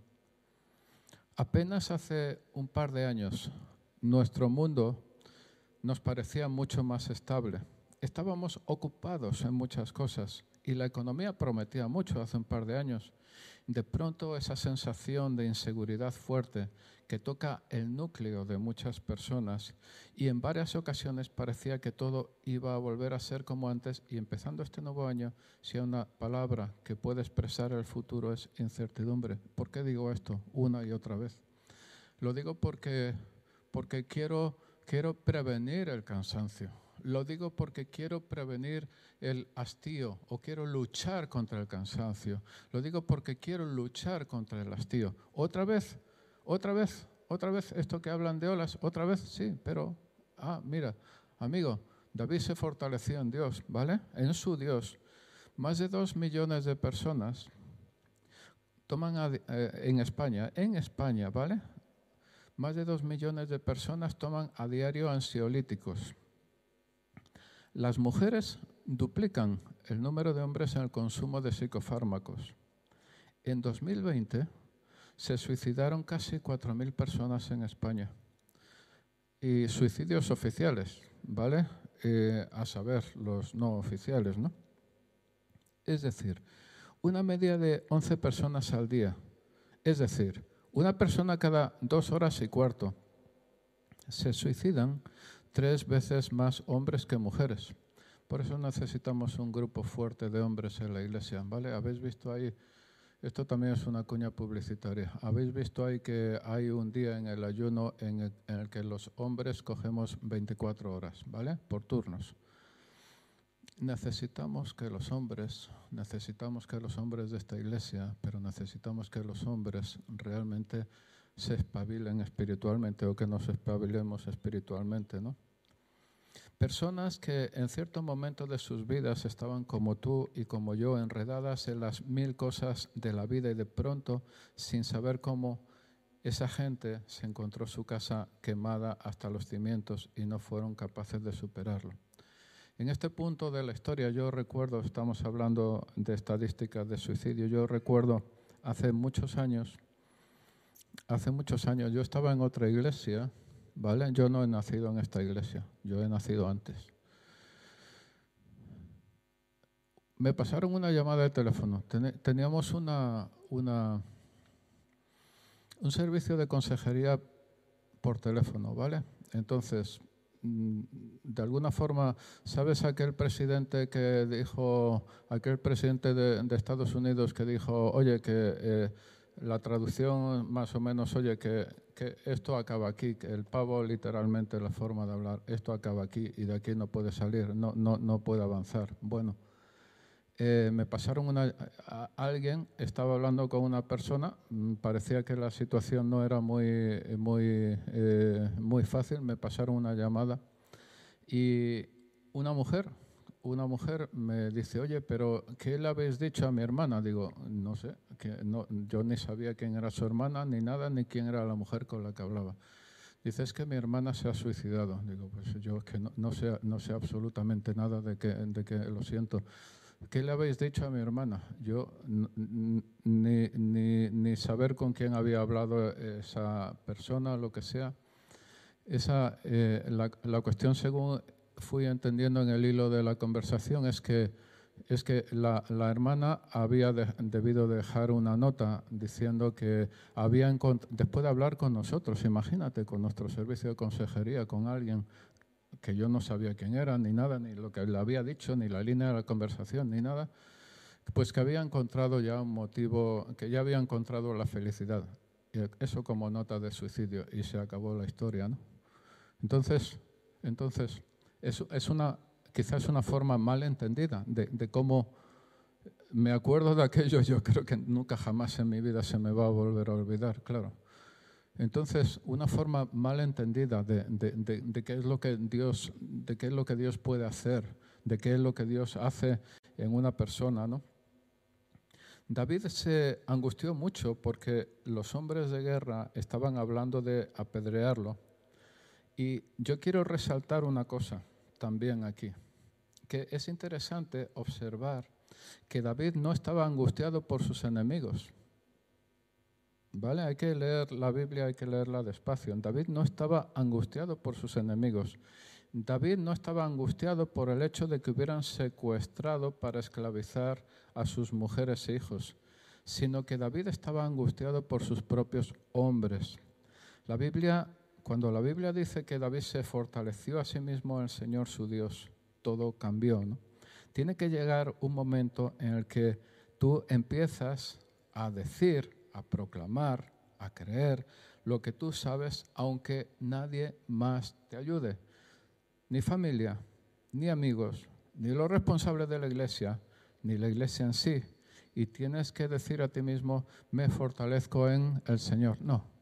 Apenas hace un par de años nuestro mundo nos parecía mucho más estable. Estábamos ocupados en muchas cosas y la economía prometía mucho hace un par de años. De pronto esa sensación de inseguridad fuerte que toca el núcleo de muchas personas y en varias ocasiones parecía que todo iba a volver a ser como antes y empezando este nuevo año, si hay una palabra que puede expresar el futuro es incertidumbre. ¿Por qué digo esto una y otra vez? Lo digo porque, porque quiero, quiero prevenir el cansancio. Lo digo porque quiero prevenir el hastío o quiero luchar contra el cansancio. Lo digo porque quiero luchar contra el hastío. Otra vez, otra vez, otra vez, esto que hablan de olas, otra vez, sí, pero, ah, mira, amigo, David se fortaleció en Dios, ¿vale? En su Dios. Más de dos millones de personas toman eh, en España, en España, ¿vale? Más de dos millones de personas toman a diario ansiolíticos. Las mujeres duplican el número de hombres en el consumo de psicofármacos. En 2020, se suicidaron casi 4.000 personas en España. Y suicidios oficiales, ¿vale? Eh, a saber, los no oficiales, ¿no? Es decir, una media de 11 personas al día. Es decir, una persona cada dos horas y cuarto. Se suicidan tres veces más hombres que mujeres. Por eso necesitamos un grupo fuerte de hombres en la iglesia, ¿vale? ¿Habéis visto ahí? Esto también es una cuña publicitaria. ¿Habéis visto ahí que hay un día en el ayuno en el, que los hombres cogemos 24 horas, ¿vale? Por turnos. Necesitamos que los hombres, necesitamos que los hombres de esta iglesia, pero necesitamos que los hombres realmente se espabilen espiritualmente o que nos espabilemos espiritualmente, ¿no? Personas que en cierto momento de sus vidas estaban como tú y como yo, enredadas en las mil cosas de la vida y de pronto, sin saber cómo, esa gente se encontró su casa quemada hasta los cimientos y no fueron capaces de superarlo. En este punto de la historia yo recuerdo, estamos hablando de estadísticas de suicidio, yo recuerdo hace muchos años, hace muchos años yo estaba en otra iglesia, ¿vale? Yo no he nacido en esta iglesia, yo he nacido antes. Me pasaron una llamada de teléfono. Teníamos una, una, un servicio de consejería por teléfono, ¿vale? Entonces, Mm, de alguna forma, ¿sabes aquel presidente que dijo, aquel presidente de, Estados Unidos que dijo, oye, que eh, la traducción más o menos, oye, que, que, esto acaba aquí, que el pavo literalmente la forma de hablar, esto acaba aquí y de aquí no puede salir, no, no, no puede avanzar. Bueno, eh, me pasaron una, alguien estaba hablando con una persona, mm, parecía que la situación no era muy, muy, eh, muy fácil, me pasaron una llamada y una mujer, una mujer me dice, oye, pero ¿qué le habéis dicho a mi hermana? Digo, no sé, que no, yo ni sabía quién era su hermana, ni nada, ni quién era la mujer con la que hablaba. Dice, es que mi hermana se ha suicidado. Digo, pues yo que no, no, sé, no sé absolutamente nada de que, de que lo siento. ¿Qué le habéis dicho a mi hermana? Yo ni, ni, saber con quién había hablado esa persona, lo que sea. Esa, eh, la, la, cuestión, según fui entendiendo en el hilo de la conversación, es que, es que la, la hermana había debido dejar una nota diciendo que había, después de hablar con nosotros, imagínate, con nuestro servicio de consejería, con alguien que yo no sabía quién era, ni nada, ni lo que le había dicho, ni la línea de la conversación, ni nada, pues que había encontrado ya un motivo, que ya había encontrado la felicidad. Y eso como nota de suicidio y se acabó la historia, ¿no? Entonces, entonces es, es una, quizás una forma mal entendida de, de cómo me acuerdo de aquello, yo creo que nunca jamás en mi vida se me va a volver a olvidar, claro. Entonces, una forma mal entendida de, qué es lo que Dios, de qué es lo que Dios puede hacer, de qué es lo que Dios hace en una persona, ¿no? David se angustió mucho porque los hombres de guerra estaban hablando de apedrearlo. Y yo quiero resaltar una cosa también aquí, que es interesante observar que David no estaba angustiado por sus enemigos. ¿Vale? Hay que leer la Biblia, hay que leerla despacio. David no estaba angustiado por sus enemigos. David no estaba angustiado por el hecho de que hubieran secuestrado para esclavizar a sus mujeres e hijos, sino que David estaba angustiado por sus propios hombres. La Biblia, cuando la Biblia dice que David se fortaleció a sí mismo en el Señor su Dios, todo cambió. ¿no? Tiene que llegar un momento en el que tú empiezas a decir a proclamar, a creer lo que tú sabes, aunque nadie más te ayude. Ni familia, ni amigos, ni los responsables de la iglesia, ni la iglesia en sí. Y tienes que decir a ti mismo, me fortalezco en el Señor. No,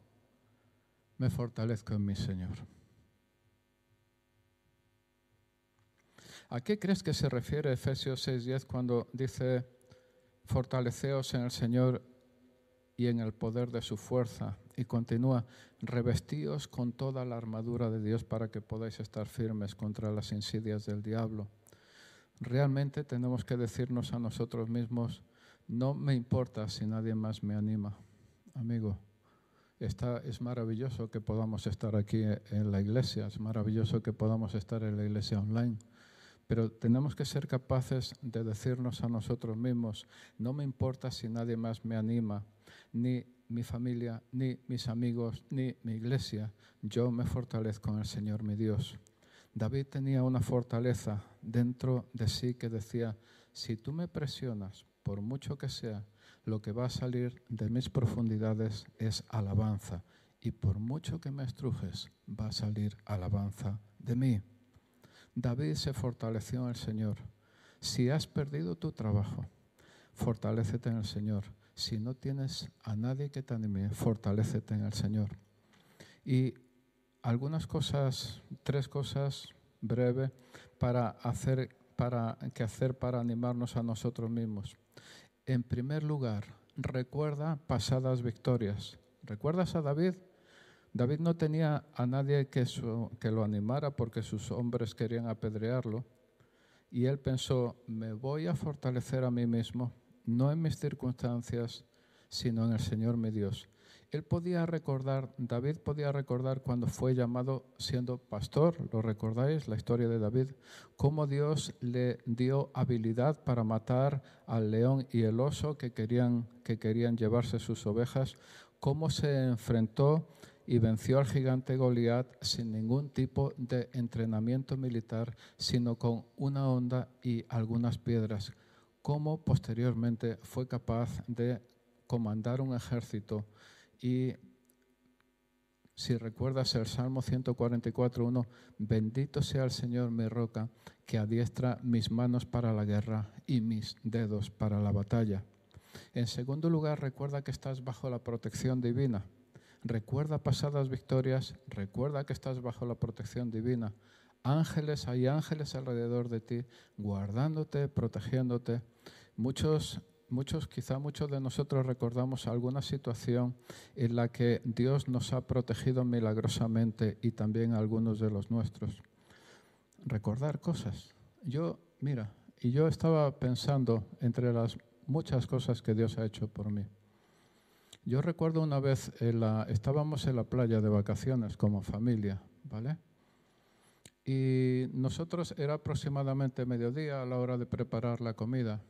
me fortalezco en mi Señor. ¿A qué crees que se refiere Efesios 6:10 cuando dice, fortaleceos en el Señor y en el poder de su fuerza. Y continúa, revestíos con toda la armadura de Dios para que podáis estar firmes contra las insidias del diablo. Realmente tenemos que decirnos a nosotros mismos, no me importa si nadie más me anima. Amigo, es maravilloso que podamos estar aquí en la iglesia, es maravilloso que podamos estar en la iglesia online, Pero tenemos que ser capaces de decirnos a nosotros mismos, no me importa si nadie más me anima, ni mi familia, ni mis amigos, ni mi iglesia, yo me fortalezco en el Señor mi Dios. David tenía una fortaleza dentro de sí que decía, si tú me presionas, por mucho que sea, lo que va a salir de mis profundidades es alabanza, y por mucho que me estrujes, va a salir alabanza de mí. David se fortaleció en el Señor. Si has perdido tu trabajo, fortalécete en el Señor. Si no tienes a nadie que te anime, fortalécete en el Señor. Y algunas cosas, tres cosas breves para hacer, para, que hacer para animarnos a nosotros mismos. En primer lugar, recuerda pasadas victorias. ¿Recuerdas a David? David no tenía a nadie que, que lo animara porque sus hombres querían apedrearlo. Y él pensó, me voy a fortalecer a mí mismo, no en mis circunstancias, sino en el Señor mi Dios. Él podía recordar, David podía recordar cuando fue llamado siendo pastor, ¿lo recordáis? La historia de David, cómo Dios le dio habilidad para matar al león y el oso que querían, que querían llevarse sus ovejas, cómo se enfrentó y venció al gigante Goliat sin ningún tipo de entrenamiento militar, sino con una onda y algunas piedras. Cómo posteriormente fue capaz de comandar un ejército y si recuerdas el Salmo 144.1, bendito sea el Señor mi roca, que adiestra mis manos para la guerra y mis dedos para la batalla. En segundo lugar, recuerda que estás bajo la protección divina. Recuerda pasadas victorias, recuerda que estás bajo la protección divina. Ángeles, hay ángeles alrededor de ti, guardándote, protegiéndote. Muchos, muchos, quizá muchos de nosotros recordamos alguna situación en la que Dios nos ha protegido milagrosamente y también algunos de los nuestros. Recordar cosas. Yo, mira, y yo estaba pensando entre las muchas cosas que Dios ha hecho por mí. Yo recuerdo una vez, estábamos en la playa de vacaciones como familia, ¿vale? Y nosotros era aproximadamente mediodía a la hora de preparar la comida.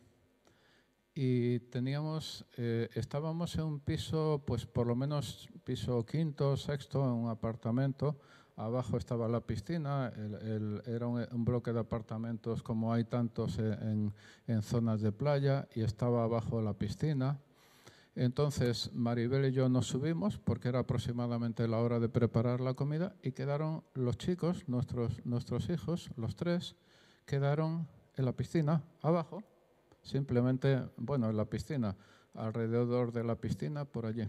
Y teníamos, eh, estábamos en un piso, pues por lo menos piso quinto, sexto, en un apartamento. Abajo estaba la piscina, era un, bloque de apartamentos como hay tantos en, en zonas de playa, y estaba abajo la piscina. Entonces Maribel y yo nos subimos porque era aproximadamente la hora de preparar la comida y quedaron los chicos, nuestros, nuestros hijos, los tres, quedaron en la piscina, abajo, simplemente, bueno, en la piscina, alrededor de la piscina, por allí.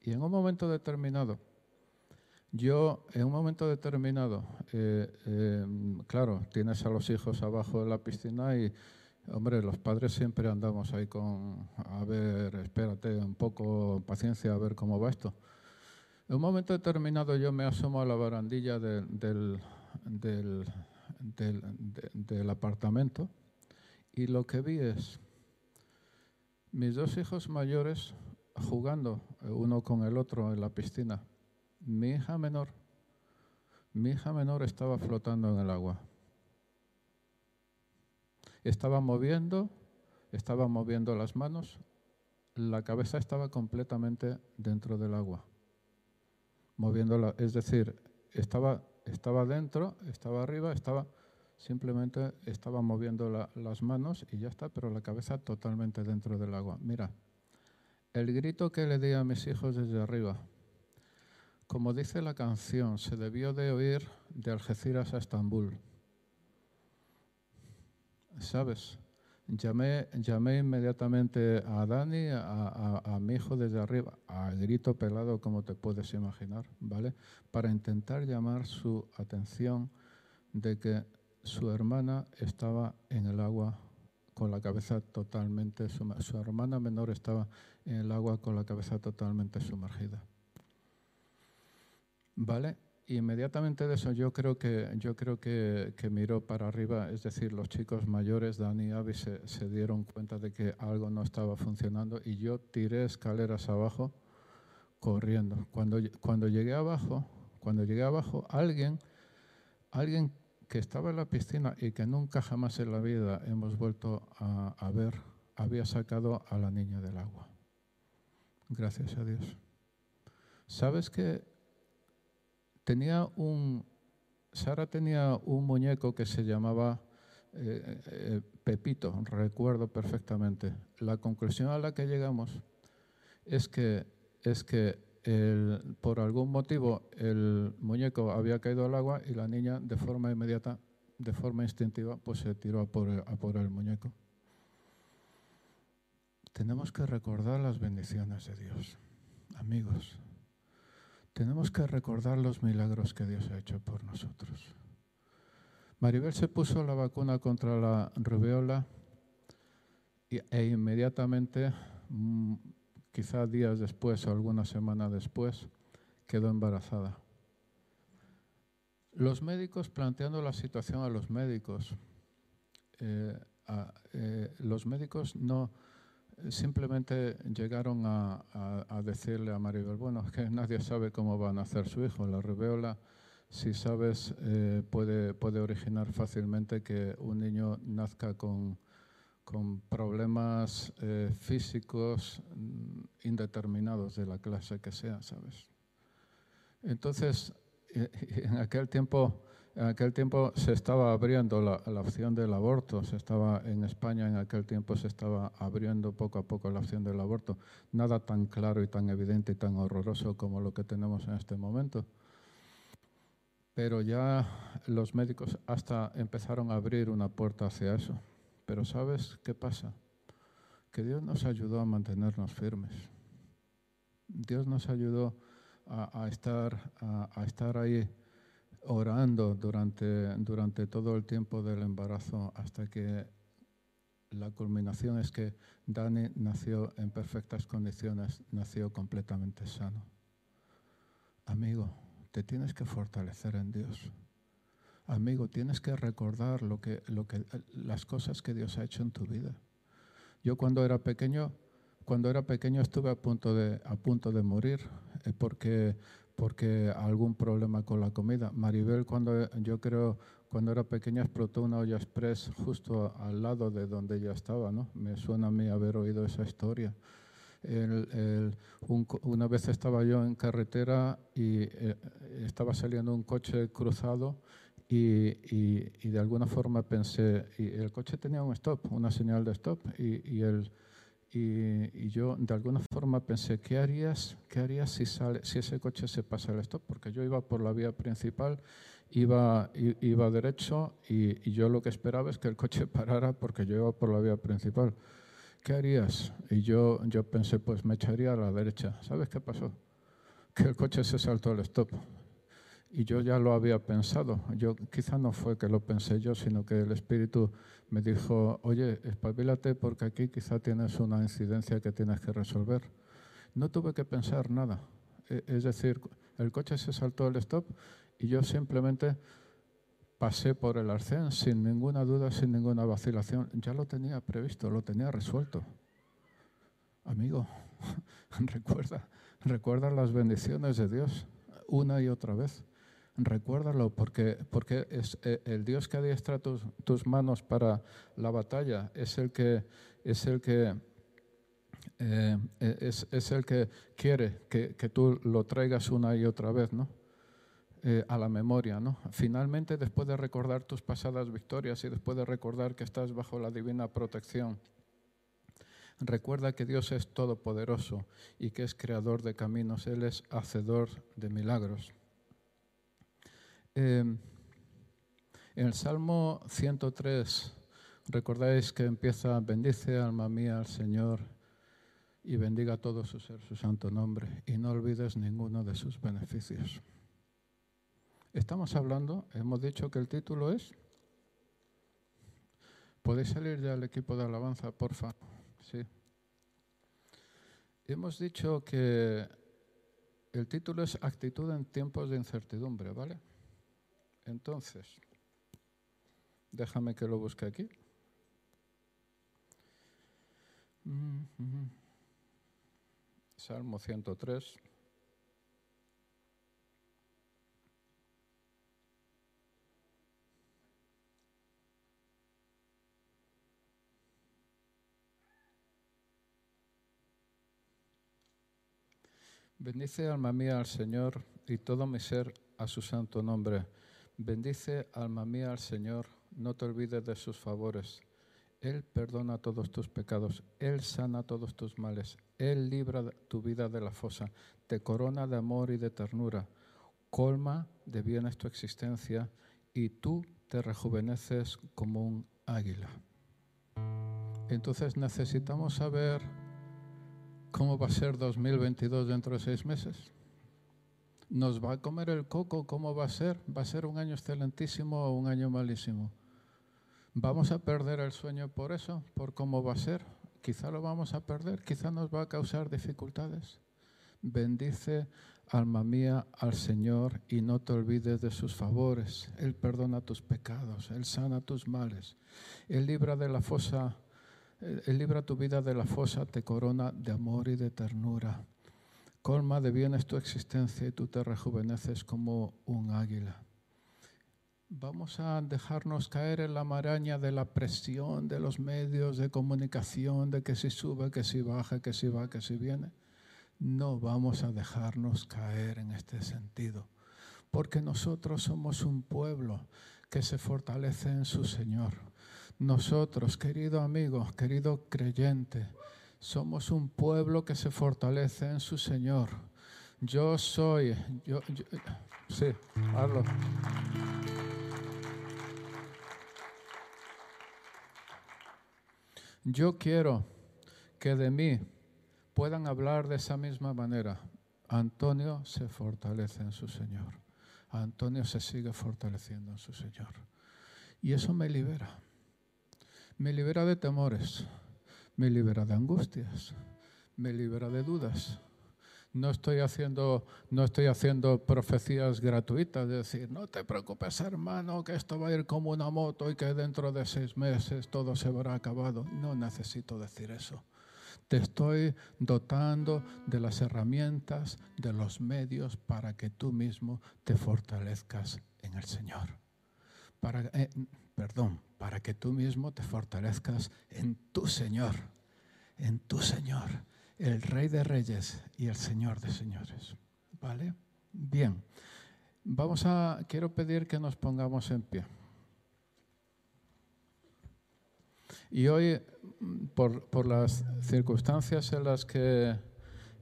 Y en un momento determinado, yo, en un momento determinado, eh, eh, claro, tienes a los hijos abajo de la piscina y Hombre, los padres siempre andamos ahí con, a ver, espérate un poco, paciencia, a ver cómo va esto. En un momento determinado yo me asomo a la barandilla del, del, del, apartamento y lo que vi es mis dos hijos mayores jugando uno con el otro en la piscina. Mi hija menor, mi hija menor estaba flotando en el agua estaba moviendo, estaba moviendo las manos, la cabeza estaba completamente dentro del agua, moviéndola, es decir, estaba, estaba dentro, estaba arriba, estaba simplemente estaba moviendo las manos y ya está, pero la cabeza totalmente dentro del agua. Mira, el grito que le di a mis hijos desde arriba, como dice la canción, se debió de oír de Algeciras a Estambul. ¿sabes? Llamé, llamé inmediatamente a Dani, a, mi hijo desde arriba, a grito pelado, como te puedes imaginar, ¿vale? Para intentar llamar su atención de que su hermana estaba en el agua con la cabeza totalmente sumergida. Su hermana menor estaba en el agua con la cabeza totalmente sumergida. ¿Vale? inmediatamente de eso yo creo que, yo creo que, miró para arriba, es decir, los chicos mayores, Dani y se, se, dieron cuenta de que algo no estaba funcionando y yo tiré escaleras abajo corriendo. Cuando, cuando llegué abajo, cuando llegué abajo, alguien, alguien que estaba en la piscina y que nunca jamás en la vida hemos vuelto a, ver, había sacado a la niña del agua. Gracias a Dios. ¿Sabes que tenía un, Sara tenía un muñeco que se llamaba eh, eh, Pepito, recuerdo perfectamente. La conclusión a la que llegamos es que, es que por algún motivo el muñeco había caído al agua y la niña de forma inmediata, de forma instintiva, pues se tiró a por, a el muñeco. Tenemos que recordar las bendiciones de Dios, amigos. Tenemos que recordar los milagros que Dios ha hecho por nosotros. Maribel se puso la vacuna contra la rubeola e inmediatamente, mm, quizá días después o alguna semana después, quedó embarazada. Los médicos, planteando la situación a los médicos, eh, eh, los médicos no simplemente llegaron a, decirle a Maribel, bueno, es que nadie sabe cómo va a nacer su hijo, la rubeola si sabes, eh, puede, puede originar fácilmente que un niño nazca con, con problemas eh, físicos mm, indeterminados de la clase que sea, ¿sabes? Entonces, [laughs] en aquel tiempo, en aquel tiempo se estaba abriendo la, la, opción del aborto, se estaba en España en aquel tiempo se estaba abriendo poco a poco la opción del aborto. Nada tan claro y tan evidente y tan horroroso como lo que tenemos en este momento pero ya los médicos hasta empezaron a abrir una puerta hacia eso. Pero ¿sabes qué pasa? Que Dios nos ayudó a mantenernos firmes. Dios nos ayudó a, estar, a, ahí orando durante, durante todo el tiempo del embarazo hasta que la culminación es que Dani nació en perfectas condiciones, nació completamente sano. Amigo, te tienes que fortalecer en Dios. Amigo, tienes que recordar lo que, lo que, las cosas que Dios ha hecho en tu vida. Yo cuando era pequeño, cuando era pequeño estuve a punto de, a punto de morir eh, porque, porque algún problema con la comida. Maribel, cuando yo creo, cuando era pequeña explotó una olla express justo al lado de donde ella estaba, ¿no? Me suena a mí haber oído esa historia una vez estaba yo en carretera y eh, estaba saliendo un coche cruzado y, de alguna forma pensé, y el coche tenía un stop, una señal de stop, y, el, y, yo de alguna forma pensé, ¿qué harías, qué harías si, sale, si ese coche se pasa el stop? Porque yo iba por la vía principal, iba, iba derecho y, yo lo que esperaba es que el coche [laughs] parara porque yo iba por la vía principal. ¿qué harías? Y yo, yo pensé, pues me echaría a la derecha. ¿Sabes qué pasó? Que el coche se saltó al stop. Y yo ya lo había pensado. Yo quizá no fue que lo pensé yo, sino que el Espíritu me dijo, oye, espabilate porque aquí quizá tienes una incidencia que tienes que resolver. No tuve que pensar nada. E, es decir, el coche se saltó al stop y yo simplemente pasé por el arcén sin ninguna duda, sin ninguna vacilación. Ya lo tenía previsto, lo tenía resuelto. Amigo, [laughs] recuerda, recuerda las bendiciones de Dios una y otra vez. Recuérdalo porque, porque es eh, el Dios que adiestra tus, tus manos para la batalla, es el que, es el que eh, es, es, el que quiere que, que, tú lo traigas una y otra vez, ¿no? Eh, a la memoria. ¿no? Finalmente, después de recordar tus pasadas victorias y después de recordar que estás bajo la divina protección, recuerda que Dios es todopoderoso y que es creador de caminos, Él es hacedor de milagros. Eh, en el Salmo 103, recordáis que empieza, bendice alma mía al Señor y bendiga todo su ser, su santo nombre, y no olvides ninguno de sus beneficios. Estamos hablando, hemos dicho que el título es. ¿Podéis salir ya al equipo de alabanza, porfa? Sí. Hemos dicho que el título es Actitud en tiempos de incertidumbre, ¿vale? Entonces, déjame que lo busque aquí. Mm -hmm. Salmo 103. Bendice alma mía al Señor y todo mi ser a su santo nombre. Bendice alma mía al Señor, no te olvides de sus favores. Él perdona todos tus pecados, Él sana todos tus males, Él libra tu vida de la fosa, te corona de amor y de ternura, colma de bienes tu existencia y tú te rejuveneces como un águila. Entonces necesitamos saber cómo va a ser 2022 dentro de seis meses. ¿Nos va a comer el coco? ¿Cómo va a ser? ¿Va a ser un año excelentísimo o un año malísimo? ¿Vamos a perder el sueño por eso? ¿Por cómo va a ser? Quizá lo vamos a perder, quizá nos va a causar dificultades. Bendice, alma mía, al Señor y no te olvides de sus favores. Él perdona tus pecados, Él sana tus males, Él libra de la fosa, Él libra tu vida de la fosa, te corona de amor y de ternura. Colma de bienes tu existencia y tú te rejuveneces como un águila. Vamos a dejarnos caer en la maraña de la presión de los medios de comunicación, de que si sube, que si baja, que si va, que si viene no vamos a dejarnos caer en este sentido, porque nosotros somos un pueblo que se fortalece en su Señor. Nosotros, querido amigo, querido creyente, somos un pueblo que se fortalece en su Señor. Yo soy, yo, sí, hazlo. Yo quiero que de mí puedan hablar de esa misma manera. Antonio se fortalece en su Señor. Antonio se sigue fortaleciendo en su Señor. Y eso me libera. Me libera de temores, me libera de angustias, me libera de dudas. No estoy haciendo, no estoy haciendo profecías gratuitas, de decir, no te preocupes hermano, que esto va a ir como una moto y que dentro de seis meses todo se habrá acabado. No necesito decir eso. Te estoy dotando de las herramientas, de los medios para que tú mismo te fortalezcas en el Señor. Eh, perdón, para que tú mismo te fortalezcas en tu Señor, en tu Señor, el Rey de Reyes y el Señor de Señores. ¿Vale? Bien. Vamos a, quiero pedir que nos pongamos en pie. Y hoy, por, por las circunstancias en las que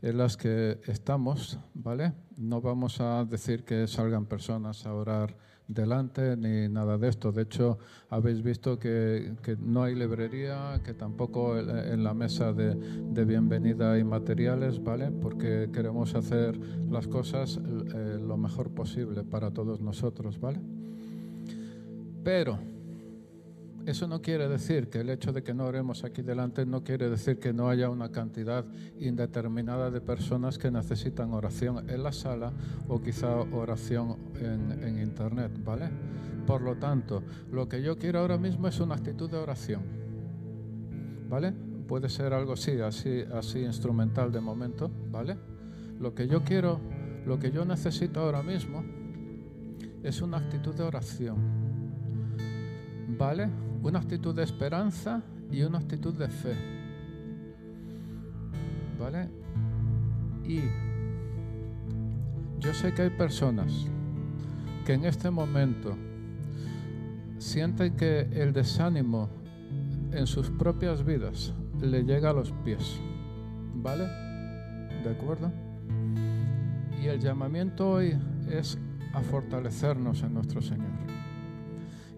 en las que estamos, ¿vale? No vamos a decir que salgan personas a orar delante ni nada de esto. De hecho, habéis visto que, que no hay librería, que tampoco en la mesa de, de, bienvenida hay materiales, ¿vale? Porque queremos hacer las cosas eh, lo mejor posible para todos nosotros, ¿vale? Pero eso no quiere decir que el hecho de que no oremos aquí delante no quiere decir que no haya una cantidad indeterminada de personas que necesitan oración en la sala o quizá oración en, internet, ¿vale? Por lo tanto, lo que yo quiero ahora mismo es una actitud de oración, ¿vale? Puede ser algo así, así, así instrumental de momento, ¿vale? Lo que yo quiero, lo que yo necesito ahora mismo es una actitud de oración, ¿vale? Una actitud de esperanza y una actitud de fe. ¿Vale? Y yo sé que hay personas que en este momento sienten que el desánimo en sus propias vidas le llega a los pies. ¿Vale? ¿De acuerdo? Y el llamamiento hoy es a fortalecernos en nuestro Señor.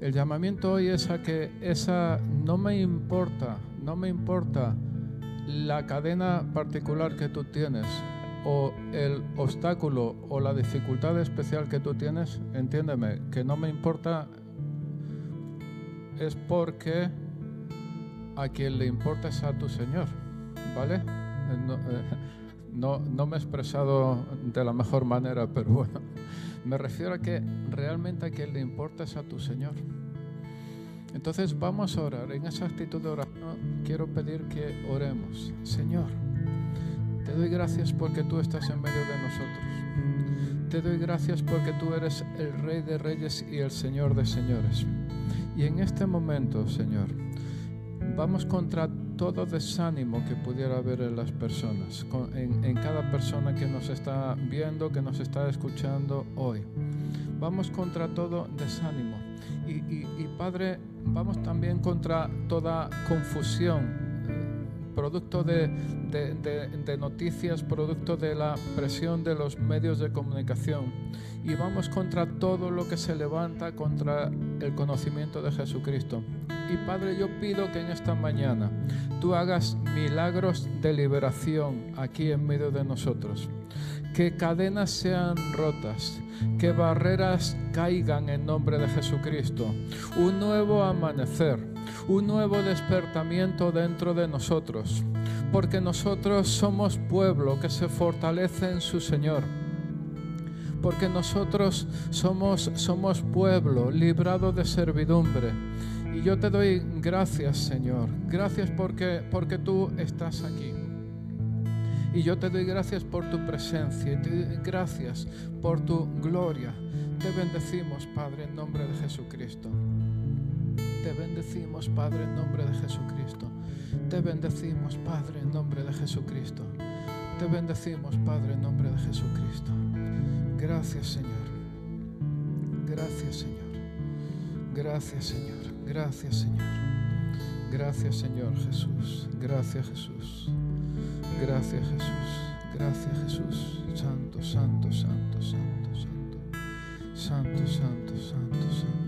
El llamamiento hoy es a que esa no me importa, no me importa la cadena particular que tú tienes o el obstáculo o la dificultad especial que tú tienes, entiéndeme, que no me importa es porque a quien le importa es a tu Señor, ¿vale? No, eh, no, no me he expresado de la mejor manera, pero bueno. Me refiero a que realmente a quien le importa es a tu Señor. Entonces vamos a orar. En esa actitud de oración quiero pedir que oremos. Señor, te doy gracias porque tú estás en medio de nosotros. Te doy gracias porque tú eres el Rey de Reyes y el Señor de Señores. Y en este momento, Señor, vamos contra todo desánimo que pudiera haber en las personas, en, cada persona que nos está viendo, que nos está escuchando hoy. Vamos contra todo desánimo. y Padre, vamos también contra toda confusión producto de, noticias, producto de la presión de los medios de comunicación. Y vamos contra todo lo que se levanta contra el conocimiento de Jesucristo. Y Padre, yo pido que en esta mañana tú hagas milagros de liberación aquí en medio de nosotros. Que cadenas sean rotas, que barreras caigan en nombre de Jesucristo. Un nuevo amanecer un nuevo despertamiento dentro de nosotros, porque nosotros somos pueblo que se fortalece en su Señor porque nosotros somos, somos pueblo librado de servidumbre. Y yo te doy gracias, Señor. Gracias porque, porque tú estás aquí. Y yo te doy gracias por tu presencia y te doy gracias por tu gloria. Te bendecimos, Padre, en nombre de Jesucristo. Te bendecimos, Padre, en nombre de Jesucristo. Te bendecimos, Padre, en nombre de Jesucristo. Te bendecimos, Padre, en nombre de Jesucristo. Gracias, Señor. Gracias, Señor. Gracias, Señor. Gracias, Señor. Gracias, Señor Jesús. Gracias, Jesús. Gracias, Jesús. Gracias, Jesús. Santo, santo, santo, santo, santo. Santo, santo, santo, santo.